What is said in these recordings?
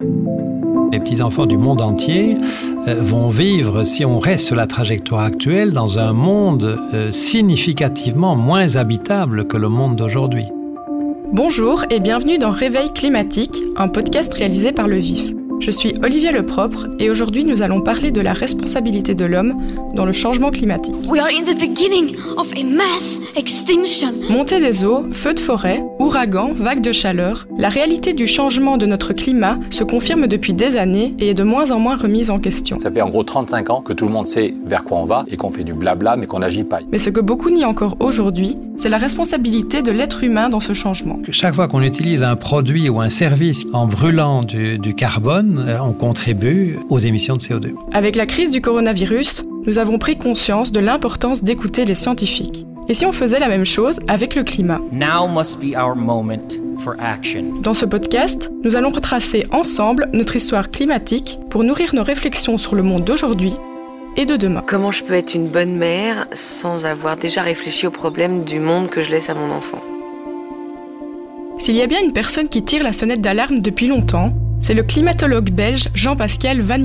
Les petits-enfants du monde entier euh, vont vivre, si on reste sur la trajectoire actuelle, dans un monde euh, significativement moins habitable que le monde d'aujourd'hui. Bonjour et bienvenue dans Réveil climatique, un podcast réalisé par Le Vif. Je suis Olivier Lepropre et aujourd'hui nous allons parler de la responsabilité de l'homme dans le changement climatique. We are in the beginning of a mass extinction. Montée des eaux, feux de forêt, ouragans, vagues de chaleur, la réalité du changement de notre climat se confirme depuis des années et est de moins en moins remise en question. Ça fait en gros 35 ans que tout le monde sait vers quoi on va et qu'on fait du blabla mais qu'on n'agit pas. Mais ce que beaucoup nient encore aujourd'hui, c'est la responsabilité de l'être humain dans ce changement. Chaque fois qu'on utilise un produit ou un service en brûlant du, du carbone, euh, on contribue aux émissions de CO2. Avec la crise du coronavirus, nous avons pris conscience de l'importance d'écouter les scientifiques. Et si on faisait la même chose avec le climat? Now must be our moment for action. Dans ce podcast, nous allons retracer ensemble notre histoire climatique pour nourrir nos réflexions sur le monde d'aujourd'hui et de demain. Comment je peux être une bonne mère sans avoir déjà réfléchi aux problèmes du monde que je laisse à mon enfant? S'il y a bien une personne qui tire la sonnette d'alarme depuis longtemps, c'est le climatologue belge Jean-Pascal Van.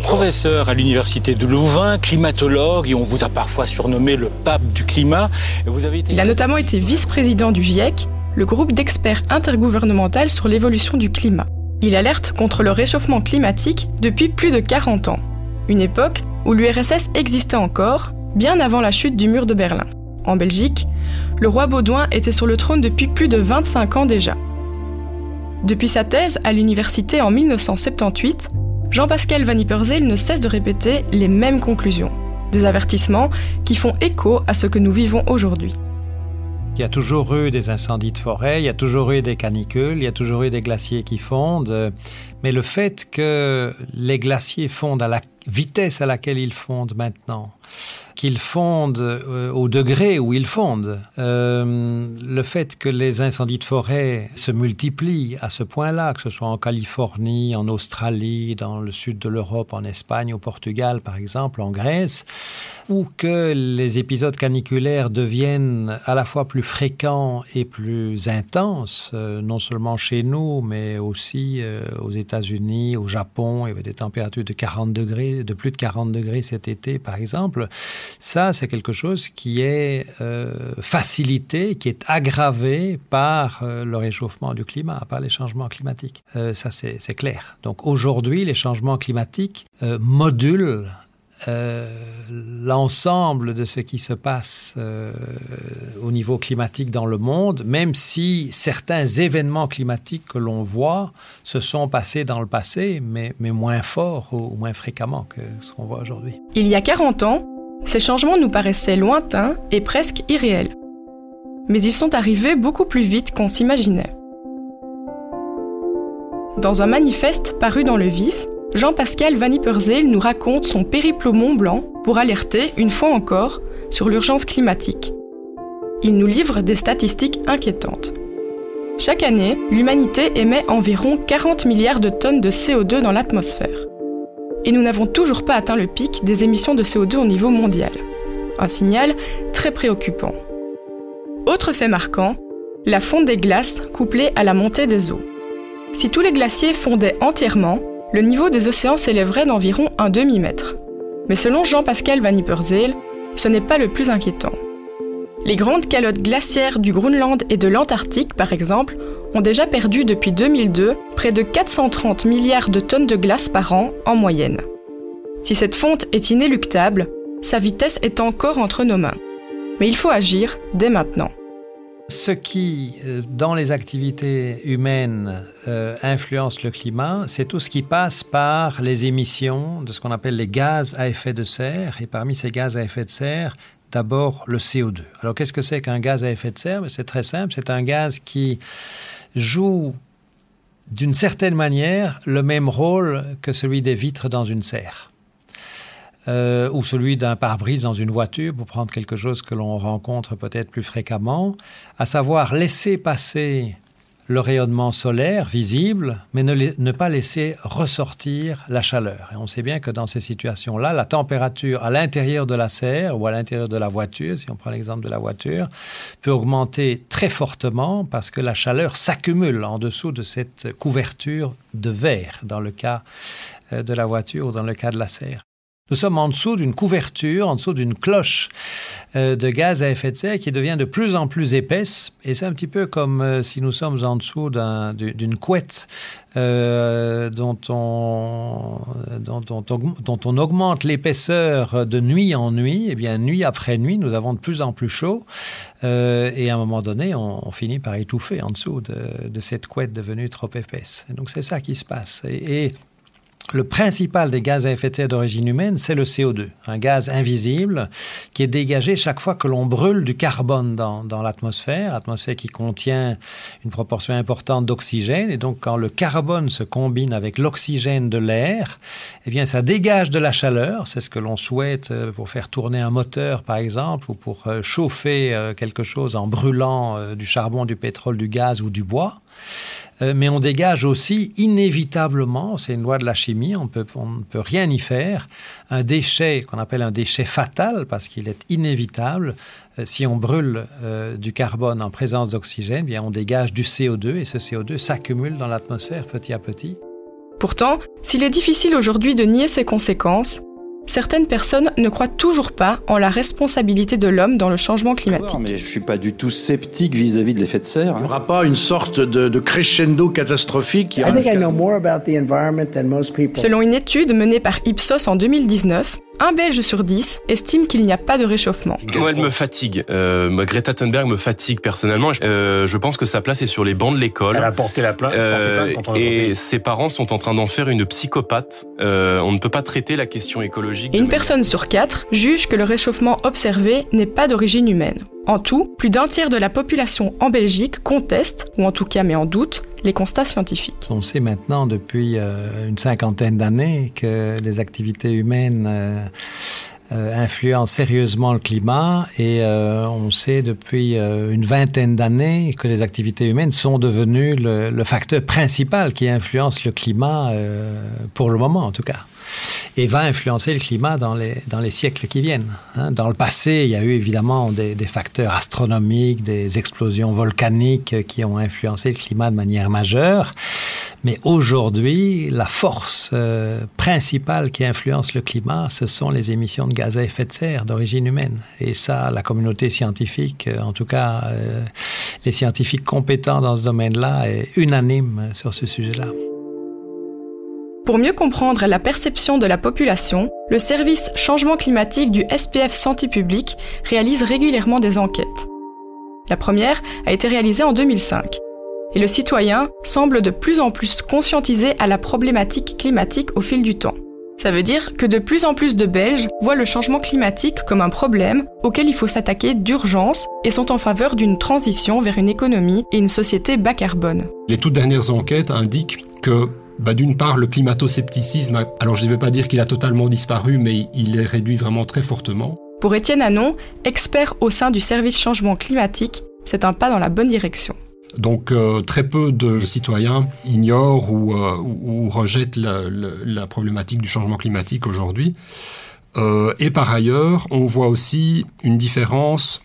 Professeur à l'université de Louvain, climatologue, et on vous a parfois surnommé le pape du climat. Vous avez été Il a notamment été vice-président du GIEC, le groupe d'experts intergouvernemental sur l'évolution du climat. Il alerte contre le réchauffement climatique depuis plus de 40 ans, une époque où l'URSS existait encore, bien avant la chute du mur de Berlin. En Belgique, le roi Baudouin était sur le trône depuis plus de 25 ans déjà. Depuis sa thèse à l'université en 1978, Jean-Pascal Van Yperseel ne cesse de répéter les mêmes conclusions, des avertissements qui font écho à ce que nous vivons aujourd'hui. Il y a toujours eu des incendies de forêt, il y a toujours eu des canicules, il y a toujours eu des glaciers qui fondent, mais le fait que les glaciers fondent à la vitesse à laquelle ils fondent maintenant, qu'ils fondent euh, au degré où ils fondent, euh, le fait que les incendies de forêt se multiplient à ce point-là, que ce soit en Californie, en Australie, dans le sud de l'Europe, en Espagne, au Portugal par exemple, en Grèce, ou que les épisodes caniculaires deviennent à la fois plus fréquents et plus intenses, euh, non seulement chez nous, mais aussi aux États-Unis, au Japon, il y avait des températures de 40 degrés, de plus de 40 degrés cet été par exemple, ça, c'est quelque chose qui est euh, facilité, qui est aggravé par euh, le réchauffement du climat, par les changements climatiques. Euh, ça, c'est clair. Donc aujourd'hui, les changements climatiques modulent l'ensemble de ce qui se passe au niveau climatique dans le monde, même si certains événements climatiques que l'on voit se sont passés dans le passé, mais, moins fort ou, ou moins fréquemment que ce qu'on voit aujourd'hui. Il y a 40 ans, ces changements nous paraissaient lointains et presque irréels. Mais ils sont arrivés beaucoup plus vite qu'on s'imaginait. Dans un manifeste paru dans Le Vif, Jean-Pascal Van Yperseel nous raconte son périple au Mont Blanc pour alerter, une fois encore, sur l'urgence climatique. Il nous livre des statistiques inquiétantes. Chaque année, l'humanité émet environ 40 milliards de tonnes de CO2 dans l'atmosphère. Et nous n'avons toujours pas atteint le pic des émissions de CO2 au niveau mondial. Un signal très préoccupant. Autre fait marquant, la fonte des glaces couplée à la montée des eaux. Si tous les glaciers fondaient entièrement, le niveau des océans s'élèverait d'environ un demi-mètre. Mais selon Jean-Pascal Van Yperseel, ce n'est pas le plus inquiétant. Les grandes calottes glaciaires du Groenland et de l'Antarctique, par exemple, ont déjà perdu depuis 2002 près de 430 milliards de tonnes de glace par an en moyenne. Si cette fonte est inéluctable, sa vitesse est encore entre nos mains. Mais il faut agir dès maintenant. Ce qui, euh, dans les activités humaines, euh, influence le climat, c'est tout ce qui passe par les émissions de ce qu'on appelle les gaz à effet de serre. Et parmi ces gaz à effet de serre, d'abord le CO2. Alors qu'est-ce que c'est qu'un gaz à effet de serre? C'est très simple, c'est un gaz qui joue d'une certaine manière le même rôle que celui des vitres dans une serre euh, ou celui d'un pare-brise dans une voiture, pour prendre quelque chose que l'on rencontre peut-être plus fréquemment, à savoir laisser passer le rayonnement solaire visible, mais ne, pas laisser ressortir la chaleur. Et on sait bien que dans ces situations-là, la température à l'intérieur de la serre ou à l'intérieur de la voiture, si on prend l'exemple de la voiture, peut augmenter très fortement parce que la chaleur s'accumule en dessous de cette couverture de verre dans le cas euh, de la voiture ou dans le cas de la serre. Nous sommes en dessous d'une couverture, en dessous d'une cloche euh, de gaz à effet de serre qui devient de plus en plus épaisse. Et c'est un petit peu comme euh, si nous sommes en dessous d'une couette euh, dont, on, dont, dont, on augmente l'épaisseur de nuit en nuit. Eh bien, nuit après nuit, nous avons de plus en plus chaud. et à un moment donné, on, finit par étouffer en dessous de, cette couette devenue trop épaisse. Et donc c'est ça qui se passe. et, et le principal des gaz à effet de serre d'origine humaine, c'est le CO2, un gaz invisible qui est dégagé chaque fois que l'on brûle du carbone dans, dans l'atmosphère, atmosphère qui contient une proportion importante d'oxygène. Et donc, quand le carbone se combine avec l'oxygène de l'air, eh bien, ça dégage de la chaleur. C'est ce que l'on souhaite euh, pour faire tourner un moteur, par exemple, ou pour euh, chauffer euh, quelque chose en brûlant du charbon, du pétrole, du gaz ou du bois. Euh, mais on dégage aussi inévitablement, c'est une loi de la chimie, on, ne peut rien y faire, un déchet qu'on appelle un déchet fatal parce qu'il est inévitable. Euh, si on brûle euh, du carbone en présence d'oxygène, bien on dégage du CO2 et ce CO2 s'accumule dans l'atmosphère petit à petit. Pourtant, s'il est difficile aujourd'hui de nier ses conséquences, Certaines personnes ne croient toujours pas en la responsabilité de l'homme dans le changement climatique. Mais je suis pas du tout sceptique vis-à-vis de l'effet de serre. Il n'y aura pas une sorte de, crescendo catastrophique. Selon une étude menée par Ipsos en 2019, un Belge sur dix estime qu'il n'y a pas de réchauffement. Moi, elle me fatigue. Euh, Greta Thunberg me fatigue personnellement. Euh, je pense que sa place est sur les bancs de l'école. Elle a porté la plainte. Euh, et ses parents sont en train d'en faire une psychopathe. Euh, on ne peut pas traiter la question écologique. Et une personne sur quatre juge que le réchauffement observé n'est pas d'origine humaine. En tout, plus d'un tiers de la population en Belgique conteste, ou en tout cas met en doute, les constats scientifiques. On sait maintenant depuis euh, une cinquantaine d'années que les activités humaines euh, euh, influencent sérieusement le climat et on sait depuis une vingtaine d'années que les activités humaines sont devenues le, le, facteur principal qui influence le climat pour le moment en tout cas et va influencer le climat dans les, dans les siècles qui viennent. Hein. Dans le passé, il y a eu évidemment des, des, facteurs astronomiques, des explosions volcaniques qui ont influencé le climat de manière majeure. Mais aujourd'hui, la force euh, principale qui influence le climat, ce sont les émissions de gaz à effet de serre d'origine humaine. Et ça, la communauté scientifique, euh, en tout cas euh, les scientifiques compétents dans ce domaine-là, est unanime sur ce sujet-là. Pour mieux comprendre la perception de la population, le service changement climatique du SPF Santé publique réalise régulièrement des enquêtes. La première a été réalisée en 2005. Et le citoyen semble de plus en plus conscientisé à la problématique climatique au fil du temps. Ça veut dire que de plus en plus de Belges voient le changement climatique comme un problème auquel il faut s'attaquer d'urgence et sont en faveur d'une transition vers une économie et une société bas carbone. Les toutes dernières enquêtes indiquent que bah, D'une part, le climato-scepticisme, alors je ne vais pas dire qu'il a totalement disparu, mais il est réduit vraiment très fortement. Pour Étienne Anon, expert au sein du service changement climatique, c'est un pas dans la bonne direction. Donc euh, très peu de citoyens ignorent ou, euh, rejettent la, problématique du changement climatique aujourd'hui. Euh, et par ailleurs, on voit aussi une différence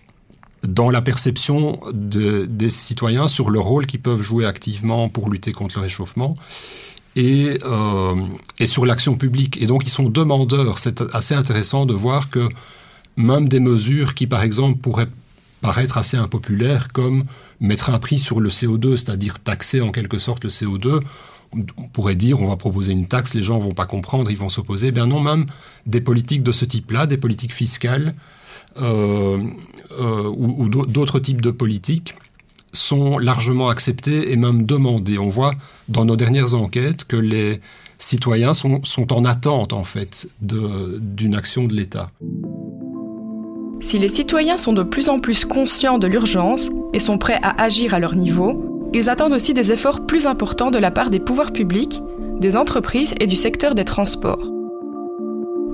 dans la perception des citoyens sur le rôle qu'ils peuvent jouer activement pour lutter contre le réchauffement et, euh, et sur l'action publique. Et donc ils sont demandeurs. C'est assez intéressant de voir que même des mesures qui, par exemple, pourraient paraître assez impopulaires, comme mettre un prix sur le CO2, c'est-à-dire taxer en quelque sorte le CO2, on pourrait dire on va proposer une taxe, les gens vont pas comprendre, ils vont s'opposer. Bien non, même des politiques de ce type-là, des politiques fiscales euh, euh, ou d'autres types de politiques, sont largement acceptés et même demandés. On voit dans nos dernières enquêtes que les citoyens sont, sont en attente en fait d'une action de l'État. Si les citoyens sont de plus en plus conscients de l'urgence et sont prêts à agir à leur niveau, ils attendent aussi des efforts plus importants de la part des pouvoirs publics, des entreprises et du secteur des transports.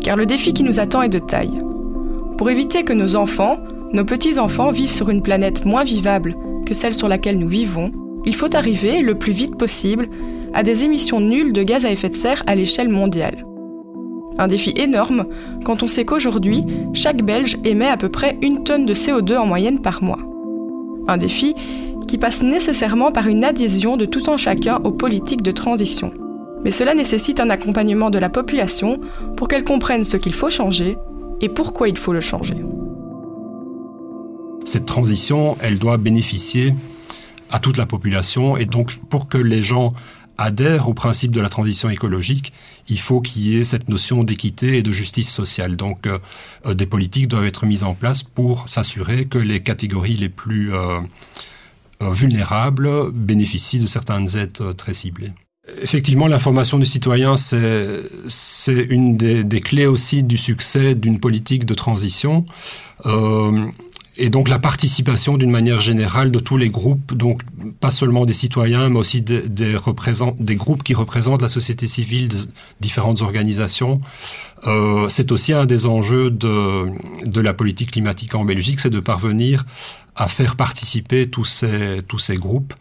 Car le défi qui nous attend est de taille. Pour éviter que nos enfants, nos petits-enfants vivent sur une planète moins vivable que celle sur laquelle nous vivons, il faut arriver le plus vite possible à des émissions nulles de gaz à effet de serre à l'échelle mondiale. Un défi énorme quand on sait qu'aujourd'hui, chaque Belge émet à peu près une tonne de CO2 en moyenne par mois. Un défi qui passe nécessairement par une adhésion de tout un chacun aux politiques de transition. Mais cela nécessite un accompagnement de la population pour qu'elle comprenne ce qu'il faut changer et pourquoi il faut le changer. Cette transition, elle doit bénéficier à toute la population et donc pour que les gens adhèrent au principe de la transition écologique, il faut qu'il y ait cette notion d'équité et de justice sociale. Donc euh, euh, des politiques doivent être mises en place pour s'assurer que les catégories les plus euh, vulnérables bénéficient de certaines aides très ciblées. Effectivement, l'information du citoyen, c'est une des, clés aussi du succès d'une politique de transition. Et donc la participation d'une manière générale de tous les groupes, donc pas seulement des citoyens, mais aussi des, des, des groupes qui représentent la société civile, différentes organisations. Euh, c'est aussi un des enjeux de, de la politique climatique en Belgique, c'est de parvenir à faire participer tous ces, tous ces groupes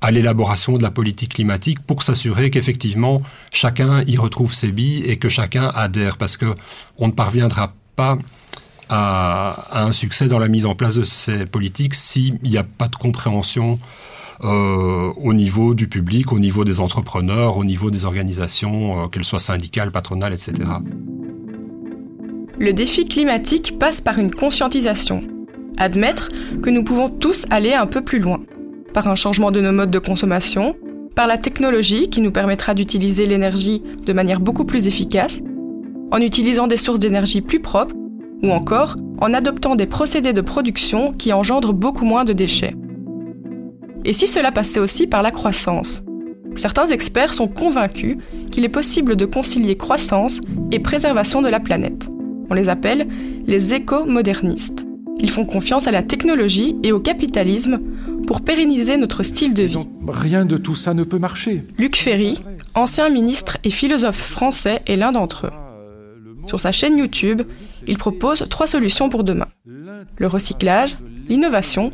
à l'élaboration de la politique climatique pour s'assurer qu'effectivement chacun y retrouve ses billes et que chacun adhère, parce que on ne parviendra pas à, un succès dans la mise en place de ces politiques s'il n'y a pas de compréhension euh, au niveau du public, au niveau des entrepreneurs, au niveau des organisations, euh, qu'elles soient syndicales, patronales, etc. Le défi climatique passe par une conscientisation. Admettre que nous pouvons tous aller un peu plus loin. Par un changement de nos modes de consommation, par la technologie qui nous permettra d'utiliser l'énergie de manière beaucoup plus efficace, en utilisant des sources d'énergie plus propres ou encore en adoptant des procédés de production qui engendrent beaucoup moins de déchets. Et si cela passait aussi par la croissance? Certains experts sont convaincus qu'il est possible de concilier croissance et préservation de la planète. On les appelle les éco-modernistes. Ils font confiance à la technologie et au capitalisme pour pérenniser notre style de vie. rien de tout ça ne peut marcher. Luc Ferry, ancien ministre et philosophe français, est l'un d'entre eux. Sur sa chaîne YouTube, il propose trois solutions pour demain. Le recyclage, l'innovation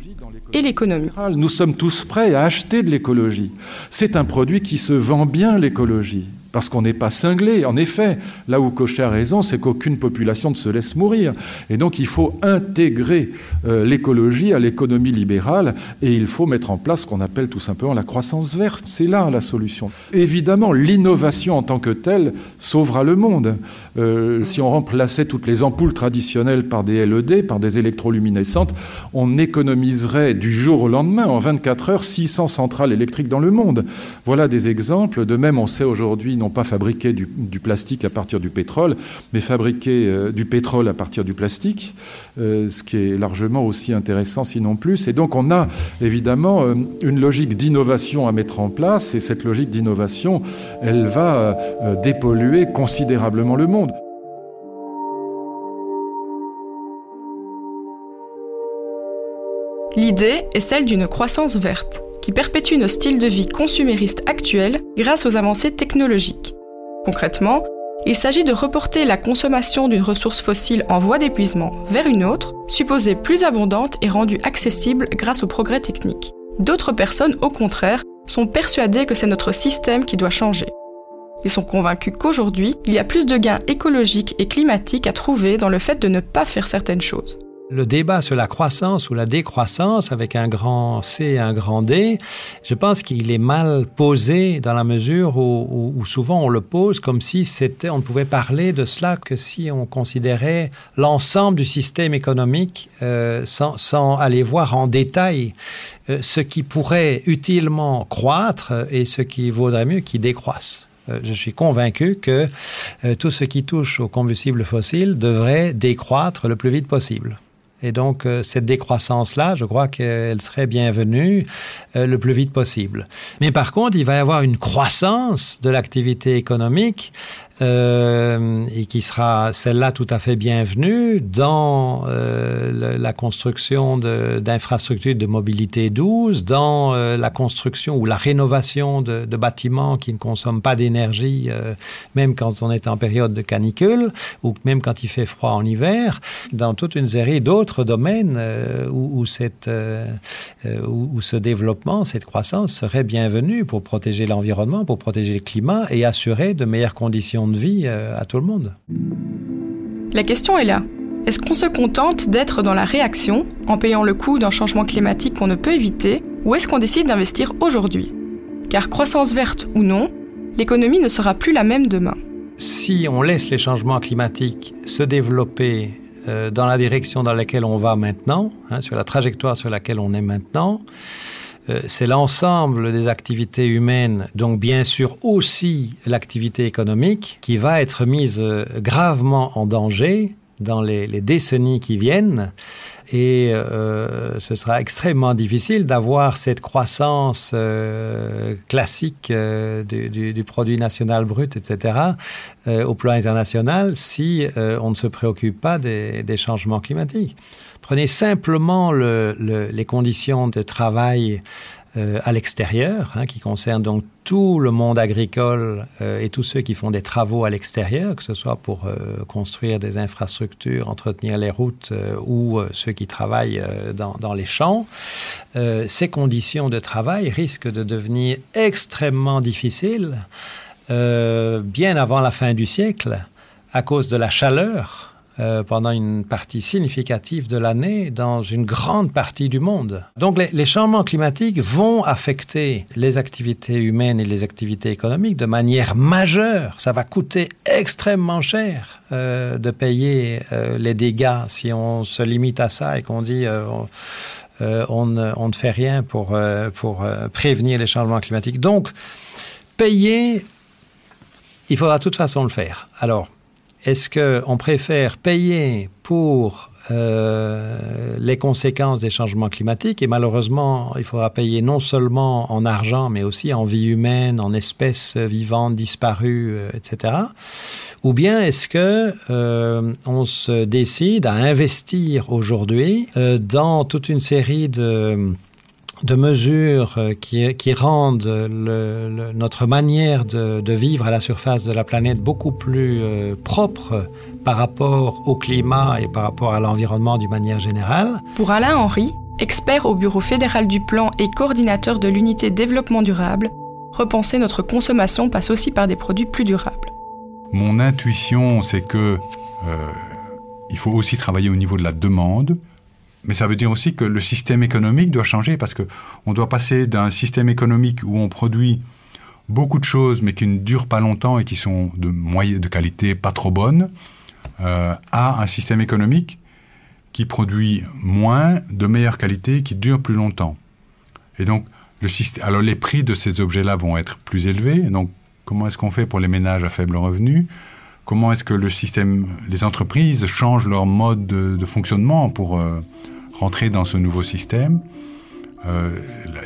et l'économie. Nous sommes tous prêts à acheter de l'écologie. C'est un produit qui se vend bien, l'écologie parce qu'on n'est pas cinglé. En effet, là où Cochet a raison, c'est qu'aucune population ne se laisse mourir. Et donc il faut intégrer euh, l'écologie à l'économie libérale et il faut mettre en place ce qu'on appelle tout simplement la croissance verte. C'est là la solution. Évidemment, l'innovation en tant que telle sauvera le monde. Euh, si on remplaçait toutes les ampoules traditionnelles par des LED, par des électroluminescentes, on économiserait du jour au lendemain, en 24 heures, 600 centrales électriques dans le monde. Voilà des exemples. De même, on sait aujourd'hui non pas fabriquer du, plastique à partir du pétrole, mais fabriquer euh, du pétrole à partir du plastique, euh, ce qui est largement aussi intéressant, sinon plus. Et donc on a évidemment euh, une logique d'innovation à mettre en place, et cette logique d'innovation, elle va dépolluer considérablement le monde. L'idée est celle d'une croissance verte qui perpétue nos styles de vie consuméristes actuels grâce aux avancées technologiques. Concrètement, il s'agit de reporter la consommation d'une ressource fossile en voie d'épuisement vers une autre, supposée plus abondante et rendue accessible grâce aux progrès techniques. D'autres personnes, au contraire, sont persuadées que c'est notre système qui doit changer. Ils sont convaincus qu'aujourd'hui, il y a plus de gains écologiques et climatiques à trouver dans le fait de ne pas faire certaines choses le débat sur la croissance ou la décroissance avec un grand C et un grand D, je pense qu'il est mal posé dans la mesure où, souvent on le pose comme si c'était, on ne pouvait parler de cela que si on considérait l'ensemble du système économique euh, sans, aller voir en détail euh, ce qui pourrait utilement croître et ce qui vaudrait mieux qui décroisse euh, je suis convaincu que tout ce qui touche aux combustibles fossiles devrait décroître le plus vite possible. Et donc, euh, cette décroissance-là, je crois qu'elle serait bienvenue euh, le plus vite possible. Mais par contre, il va y avoir une croissance de l'activité économique euh, et qui sera celle-là tout à fait bienvenue dans euh, la construction d'infrastructures de, mobilité douce, dans euh, la construction ou la rénovation de, bâtiments qui ne consomment pas d'énergie, même quand on est en période de canicule ou même quand il fait froid en hiver, dans toute une série d'autres domaines où, cette, où ce développement, cette croissance serait bienvenue pour protéger l'environnement, pour protéger le climat et assurer de meilleures conditions de vie euh, à tout le monde. La question est là. Est-ce qu'on se contente d'être dans la réaction, en payant le coût d'un changement climatique qu'on ne peut éviter, ou est-ce qu'on décide d'investir aujourd'hui? Car croissance verte ou non, l'économie ne sera plus la même demain. Si on laisse les changements climatiques se développer euh, dans la direction dans laquelle on va maintenant, hein, sur la trajectoire sur laquelle on est maintenant, c'est l'ensemble des activités humaines, donc bien sûr aussi l'activité économique, qui va être mise euh, gravement en danger dans les, les décennies qui viennent. Et euh, ce sera extrêmement difficile d'avoir cette croissance euh, classique euh, du, du, du, produit national brut, etc., au plan international si on ne se préoccupe pas des, changements climatiques. Prenez simplement le, le, les conditions de travail euh, à l'extérieur, hein, qui concerne donc tout le monde agricole euh, et tous ceux qui font des travaux à l'extérieur, que ce soit pour euh, construire des infrastructures, entretenir les routes ou ceux qui travaillent dans, les champs, ces conditions de travail risquent de devenir extrêmement difficiles bien avant la fin du siècle à cause de la chaleur euh, pendant une partie significative de l'année dans une grande partie du monde. Donc les, changements climatiques vont affecter les activités humaines et les activités économiques de manière majeure. Ça va coûter extrêmement cher euh, de payer euh, les dégâts si on se limite à ça et qu'on dit on, ne fait rien pour, pour prévenir les changements climatiques. Donc payer, il faudra de toute façon le faire. Alors, est-ce qu'on préfère payer pour euh, les conséquences des changements climatiques? Et malheureusement il faudra payer non seulement en argent mais aussi en vie humaine, en espèces vivantes disparues, euh, etc. Ou bien est-ce que euh, on se décide à investir aujourd'hui dans toute une série de de mesures euh, qui, qui rendent le, le, notre manière de, de vivre à la surface de la planète beaucoup plus euh, propre par rapport au climat et par rapport à l'environnement d'une manière générale. Pour Alain Henry, expert au Bureau fédéral du plan et coordinateur de l'unité développement durable, repenser notre consommation passe aussi par des produits plus durables. Mon intuition, c'est que euh, il faut aussi travailler au niveau de la demande, mais ça veut dire aussi que le système économique doit changer parce que on doit passer d'un système économique où on produit beaucoup de choses mais qui ne durent pas longtemps et qui sont de moyenne de qualité pas trop bonne euh, à un système économique qui produit moins de meilleure qualité qui dure plus longtemps. Et donc le système alors les prix de ces objets-là vont être plus élevés. Donc comment est-ce qu'on fait pour les ménages à faible revenu? Comment est-ce que le système les entreprises changent leur mode de, fonctionnement pour euh, rentrer dans ce nouveau système. Euh,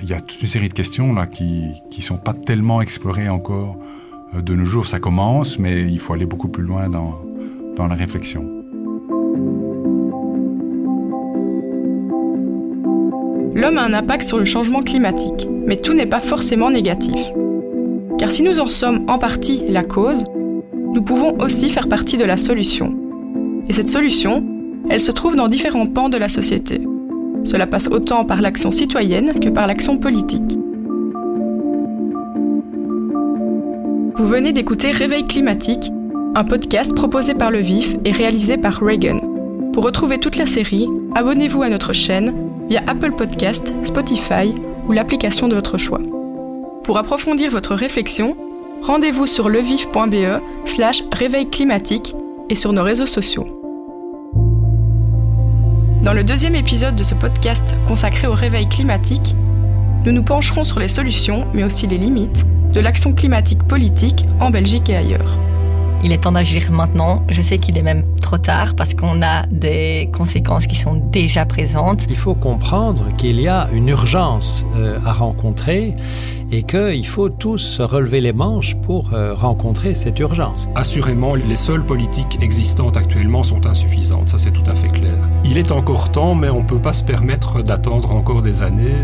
il y a toute une série de questions là qui qui sont pas tellement explorées encore euh, de nos jours. Ça commence, mais il faut aller beaucoup plus loin dans dans la réflexion. L'homme a un impact sur le changement climatique, mais tout n'est pas forcément négatif. Car si nous en sommes en partie la cause, nous pouvons aussi faire partie de la solution. Et cette solution, elle se trouve dans différents pans de la société. Cela passe autant par l'action citoyenne que par l'action politique. Vous venez d'écouter Réveil climatique, un podcast proposé par Le Vif et réalisé par Reagan. Pour retrouver toute la série, abonnez-vous à notre chaîne via Apple Podcast, Spotify ou l'application de votre choix. Pour approfondir votre réflexion, rendez-vous sur levif.be slash réveil climatique et sur nos réseaux sociaux. Dans le deuxième épisode de ce podcast consacré au réveil climatique, nous nous pencherons sur les solutions, mais aussi les limites, de l'action climatique politique en Belgique et ailleurs. Il est temps d'agir maintenant. Je sais qu'il est même trop tard parce qu'on a des conséquences qui sont déjà présentes. Il faut comprendre qu'il y a une urgence euh, à rencontrer et qu'il faut tous se relever les manches pour euh, rencontrer cette urgence. Assurément, les seules politiques existantes actuellement sont insuffisantes, ça c'est tout à fait clair. Il est encore temps, mais on ne peut pas se permettre d'attendre encore des années.